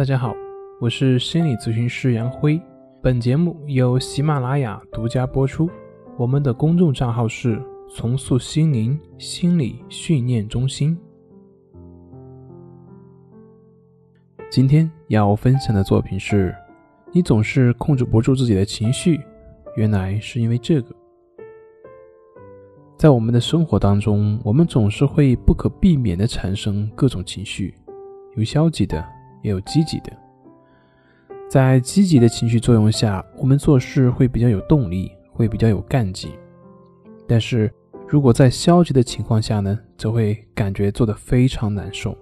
大家好，我是心理咨询师杨辉。本节目由喜马拉雅独家播出。我们的公众账号是“重塑心灵心理训练中心”。今天要分享的作品是：你总是控制不住自己的情绪，原来是因为这个。在我们的生活当中，我们总是会不可避免的产生各种情绪，有消极的。也有积极的，在积极的情绪作用下，我们做事会比较有动力，会比较有干劲。但是如果在消极的情况下呢，则会感觉做得非常难受，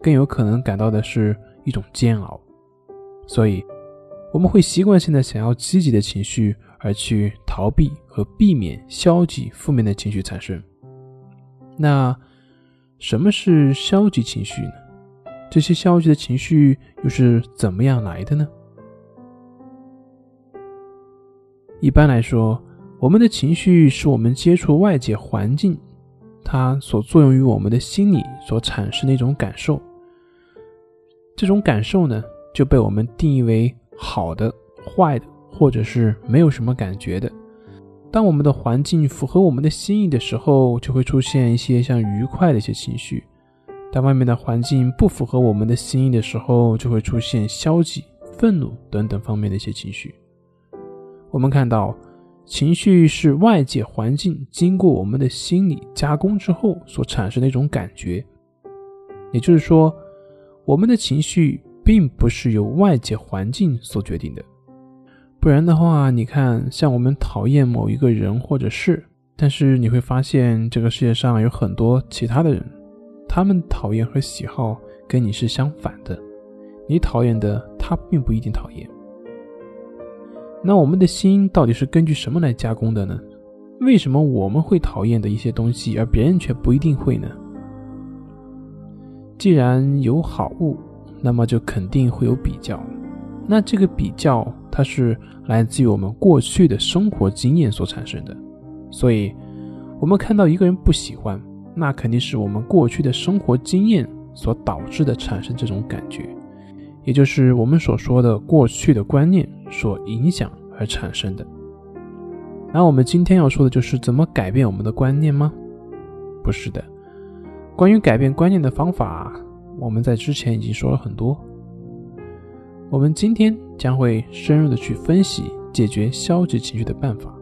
更有可能感到的是一种煎熬。所以，我们会习惯性的想要积极的情绪，而去逃避和避免消极负面的情绪产生。那什么是消极情绪呢？这些消极的情绪又是怎么样来的呢？一般来说，我们的情绪是我们接触外界环境，它所作用于我们的心理所产生的一种感受。这种感受呢，就被我们定义为好的、坏的，或者是没有什么感觉的。当我们的环境符合我们的心意的时候，就会出现一些像愉快的一些情绪。当外面的环境不符合我们的心意的时候，就会出现消极、愤怒等等方面的一些情绪。我们看到，情绪是外界环境经过我们的心理加工之后所产生的一种感觉。也就是说，我们的情绪并不是由外界环境所决定的。不然的话，你看，像我们讨厌某一个人或者事，但是你会发现这个世界上有很多其他的人。他们讨厌和喜好跟你是相反的，你讨厌的他并不一定讨厌。那我们的心到底是根据什么来加工的呢？为什么我们会讨厌的一些东西，而别人却不一定会呢？既然有好物，那么就肯定会有比较。那这个比较，它是来自于我们过去的生活经验所产生的。所以，我们看到一个人不喜欢。那肯定是我们过去的生活经验所导致的，产生这种感觉，也就是我们所说的过去的观念所影响而产生的。那我们今天要说的就是怎么改变我们的观念吗？不是的，关于改变观念的方法，我们在之前已经说了很多。我们今天将会深入的去分析解决消极情绪的办法。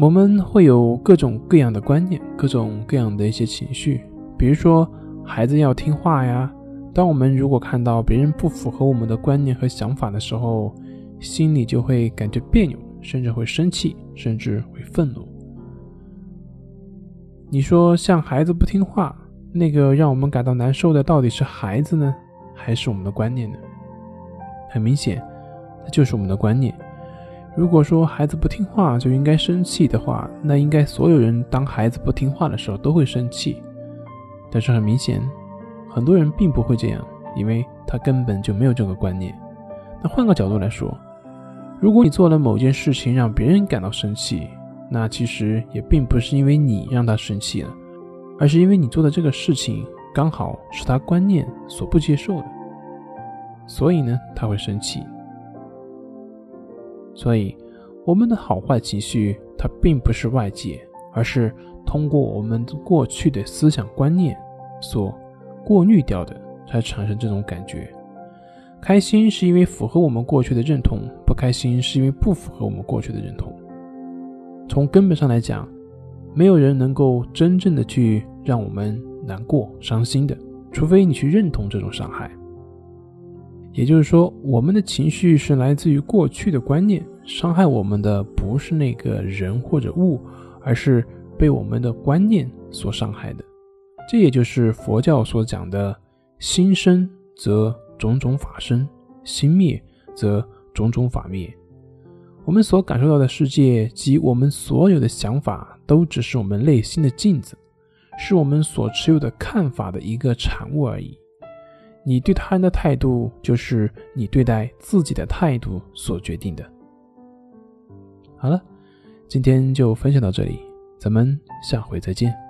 我们会有各种各样的观念，各种各样的一些情绪，比如说孩子要听话呀。当我们如果看到别人不符合我们的观念和想法的时候，心里就会感觉别扭，甚至会生气，甚至会愤怒。你说像孩子不听话，那个让我们感到难受的到底是孩子呢，还是我们的观念呢？很明显，它就是我们的观念。如果说孩子不听话就应该生气的话，那应该所有人当孩子不听话的时候都会生气。但是很明显，很多人并不会这样，因为他根本就没有这个观念。那换个角度来说，如果你做了某件事情让别人感到生气，那其实也并不是因为你让他生气了，而是因为你做的这个事情刚好是他观念所不接受的，所以呢他会生气。所以，我们的好坏情绪，它并不是外界，而是通过我们过去的思想观念所过滤掉的，才产生这种感觉。开心是因为符合我们过去的认同，不开心是因为不符合我们过去的认同。从根本上来讲，没有人能够真正的去让我们难过、伤心的，除非你去认同这种伤害。也就是说，我们的情绪是来自于过去的观念，伤害我们的不是那个人或者物，而是被我们的观念所伤害的。这也就是佛教所讲的“心生则种种法生，心灭则种种法灭”。我们所感受到的世界及我们所有的想法，都只是我们内心的镜子，是我们所持有的看法的一个产物而已。你对他人的态度，就是你对待自己的态度所决定的。好了，今天就分享到这里，咱们下回再见。